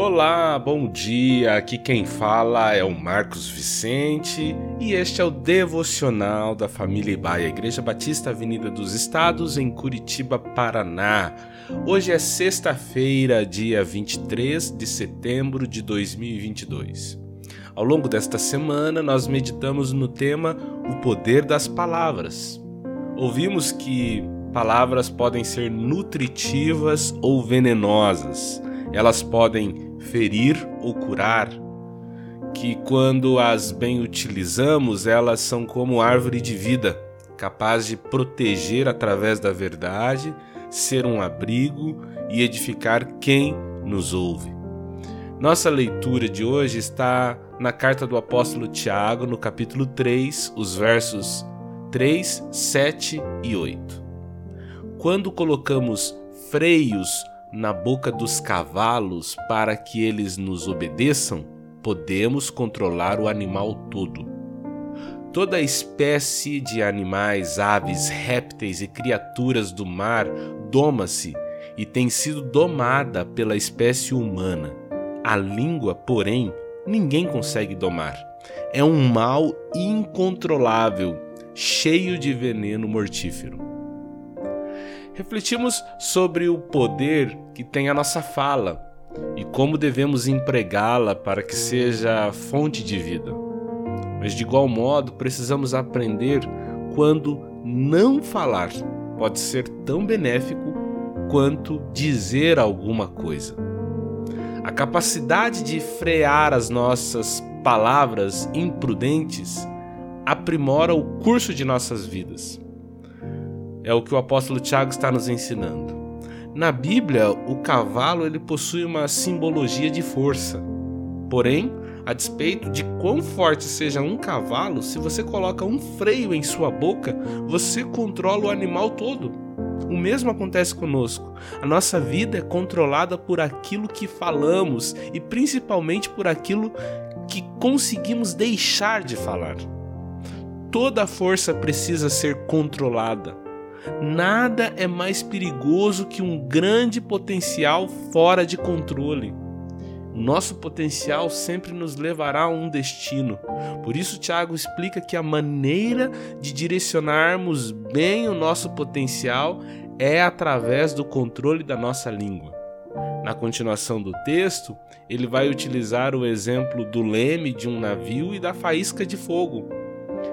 Olá, bom dia. Aqui quem fala é o Marcos Vicente e este é o devocional da família Ibaia, Igreja Batista Avenida dos Estados, em Curitiba, Paraná. Hoje é sexta-feira, dia 23 de setembro de 2022. Ao longo desta semana, nós meditamos no tema O Poder das Palavras. Ouvimos que palavras podem ser nutritivas ou venenosas. Elas podem ferir ou curar. Que quando as bem utilizamos, elas são como árvore de vida, capaz de proteger através da verdade, ser um abrigo e edificar quem nos ouve. Nossa leitura de hoje está na carta do apóstolo Tiago, no capítulo 3, os versos 3, 7 e 8. Quando colocamos freios na boca dos cavalos para que eles nos obedeçam, podemos controlar o animal todo. Toda espécie de animais, aves, répteis e criaturas do mar doma-se e tem sido domada pela espécie humana. A língua, porém, ninguém consegue domar. É um mal incontrolável, cheio de veneno mortífero refletimos sobre o poder que tem a nossa fala e como devemos empregá-la para que seja fonte de vida. Mas de igual modo, precisamos aprender quando não falar pode ser tão benéfico quanto dizer alguma coisa. A capacidade de frear as nossas palavras imprudentes aprimora o curso de nossas vidas. É o que o apóstolo Tiago está nos ensinando. Na Bíblia, o cavalo ele possui uma simbologia de força. Porém, a despeito de quão forte seja um cavalo, se você coloca um freio em sua boca, você controla o animal todo. O mesmo acontece conosco. A nossa vida é controlada por aquilo que falamos e principalmente por aquilo que conseguimos deixar de falar. Toda força precisa ser controlada. Nada é mais perigoso que um grande potencial fora de controle. Nosso potencial sempre nos levará a um destino. Por isso, Tiago explica que a maneira de direcionarmos bem o nosso potencial é através do controle da nossa língua. Na continuação do texto, ele vai utilizar o exemplo do leme de um navio e da faísca de fogo.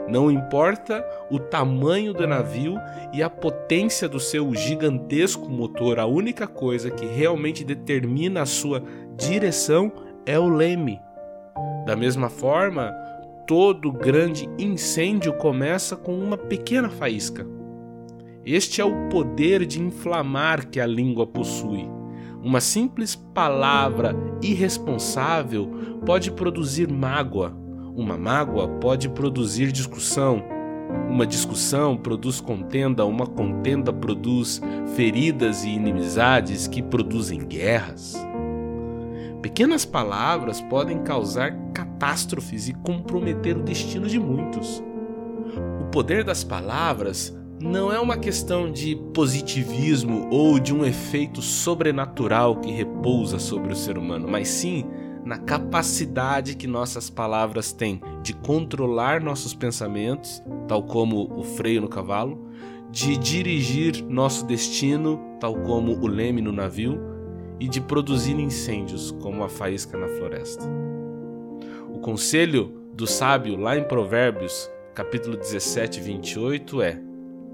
Não importa o tamanho do navio e a potência do seu gigantesco motor, a única coisa que realmente determina a sua direção é o leme. Da mesma forma, todo grande incêndio começa com uma pequena faísca. Este é o poder de inflamar que a língua possui. Uma simples palavra irresponsável pode produzir mágoa, uma mágoa pode produzir discussão. Uma discussão produz contenda, uma contenda produz feridas e inimizades que produzem guerras. Pequenas palavras podem causar catástrofes e comprometer o destino de muitos. O poder das palavras não é uma questão de positivismo ou de um efeito sobrenatural que repousa sobre o ser humano, mas sim na capacidade que nossas palavras têm de controlar nossos pensamentos, tal como o freio no cavalo, de dirigir nosso destino, tal como o leme no navio, e de produzir incêndios, como a faísca na floresta. O conselho do sábio lá em Provérbios, capítulo 17, 28 é: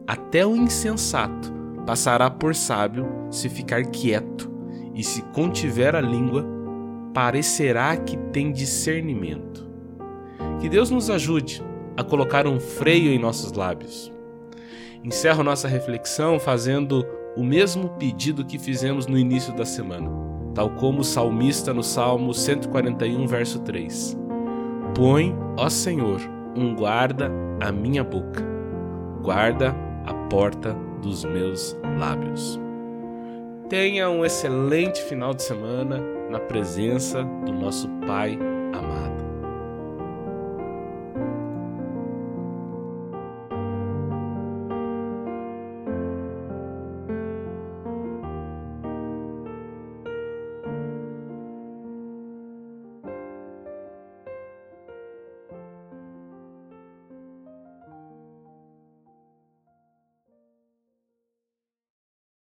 Até o insensato passará por sábio se ficar quieto, e se contiver a língua, parecerá que tem discernimento. Que Deus nos ajude a colocar um freio em nossos lábios. Encerro nossa reflexão fazendo o mesmo pedido que fizemos no início da semana, tal como o salmista no Salmo 141, verso 3. Põe, ó Senhor, um guarda à minha boca, guarda a porta dos meus lábios. Tenha um excelente final de semana na presença do nosso Pai amado.